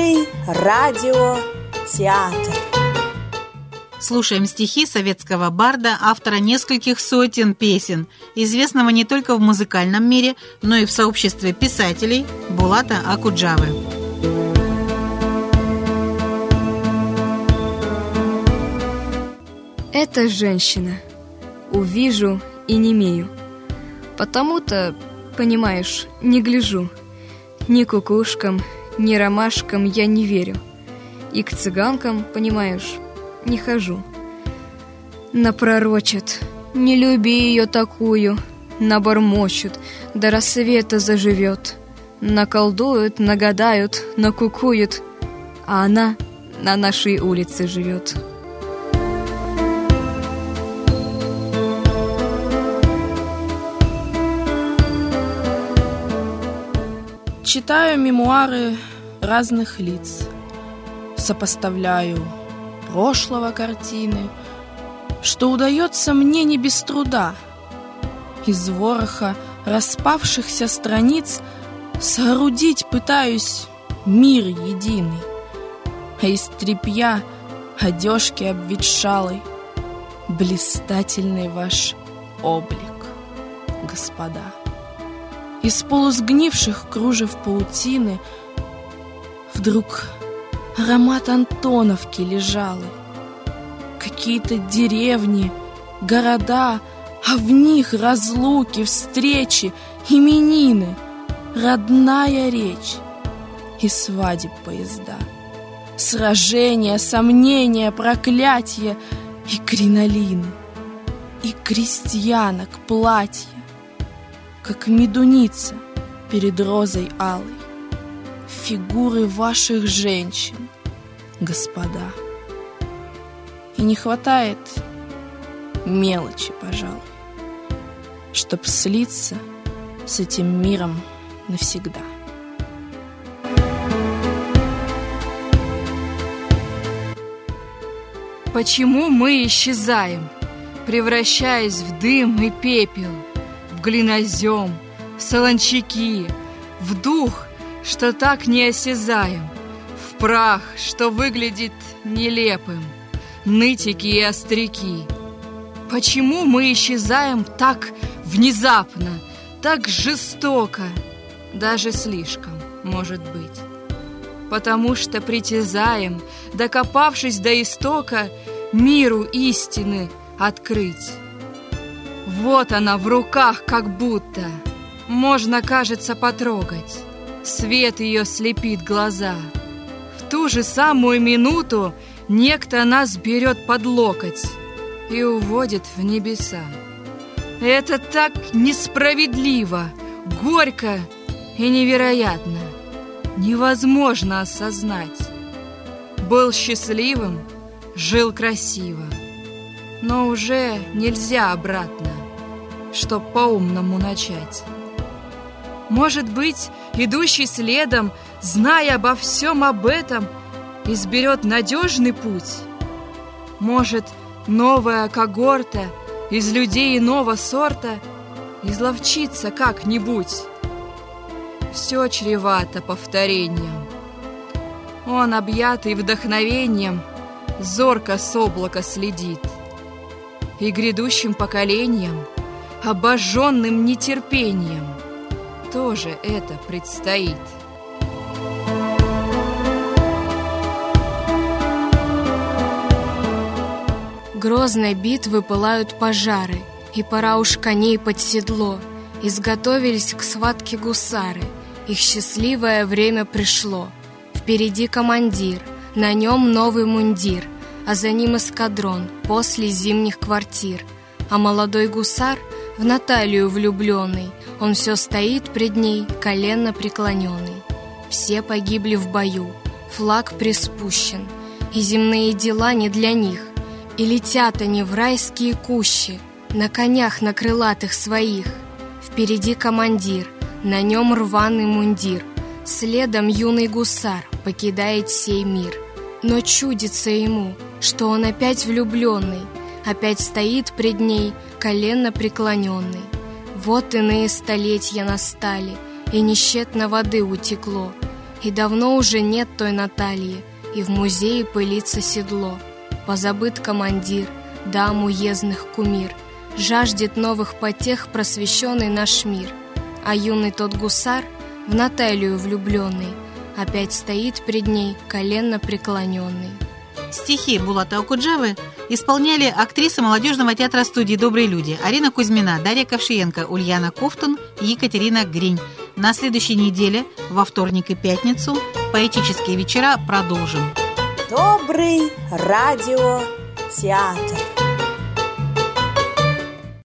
Добрый радиотеатр. Слушаем стихи советского барда, автора нескольких сотен песен, известного не только в музыкальном мире, но и в сообществе писателей Булата Акуджавы. Это женщина. Увижу и не имею. Потому-то, понимаешь, не гляжу. Ни кукушкам, ни ромашкам я не верю. И к цыганкам, понимаешь, не хожу. Напророчат, не люби ее такую, набормочут, до рассвета заживет. Наколдуют, нагадают, накукуют, а она на нашей улице живет. Читаю мемуары разных лиц, сопоставляю прошлого картины, что удается мне не без труда. Из вороха распавшихся страниц соорудить пытаюсь мир единый, а из тряпья одежки обветшалой блистательный ваш облик, господа. Из полусгнивших кружев паутины Вдруг аромат Антоновки лежал. Какие-то деревни, города, а в них разлуки, встречи, именины, родная речь и свадеб поезда. Сражения, сомнения, проклятия и кринолины, и крестьянок платья, как медуница перед розой алой фигуры ваших женщин, господа. И не хватает мелочи, пожалуй, чтоб слиться с этим миром навсегда. Почему мы исчезаем, превращаясь в дым и пепел, глинозем, в солончаки, в дух, что так неосязаем, в прах, что выглядит нелепым, нытики и остряки. Почему мы исчезаем так внезапно, так жестоко, даже слишком, может быть? Потому что притязаем, докопавшись до истока, миру истины открыть. Вот она в руках как будто, можно, кажется, потрогать. Свет ее слепит глаза. В ту же самую минуту некто нас берет под локоть и уводит в небеса. Это так несправедливо, горько и невероятно. Невозможно осознать. Был счастливым, жил красиво. Но уже нельзя обратно, чтоб по-умному начать. Может быть, идущий следом, зная обо всем об этом, изберет надежный путь? Может, новая когорта из людей иного сорта изловчится как-нибудь? Все чревато повторением. Он, объятый вдохновением, зорко с облака следит. И грядущим поколением, обожженным нетерпением — тоже это предстоит. Грозной битвы пылают пожары, И пора уж коней под седло. Изготовились к схватке гусары, Их счастливое время пришло. Впереди командир, на нем новый мундир, А за ним эскадрон после зимних квартир. А молодой гусар в Наталью влюбленный он все стоит пред ней, колено преклоненный. Все погибли в бою, флаг приспущен, И земные дела не для них. И летят они в райские кущи, На конях на крылатых своих. Впереди командир, на нем рваный мундир, Следом юный гусар покидает сей мир. Но чудится ему, что он опять влюбленный, Опять стоит пред ней, колено преклоненный. Вот иные столетия настали, и нещетно воды утекло, И давно уже нет той Натальи, и в музее пылится седло. Позабыт командир, дам уездных кумир. Жаждет новых потех просвещенный наш мир. А юный тот гусар, в Наталью влюбленный, Опять стоит пред ней коленно преклоненный. Стихи Булата Окуджавы исполняли актрисы молодежного театра студии «Добрые люди» Арина Кузьмина, Дарья Ковшиенко, Ульяна Кофтун и Екатерина Гринь. На следующей неделе, во вторник и пятницу, поэтические вечера продолжим. Добрый радиотеатр.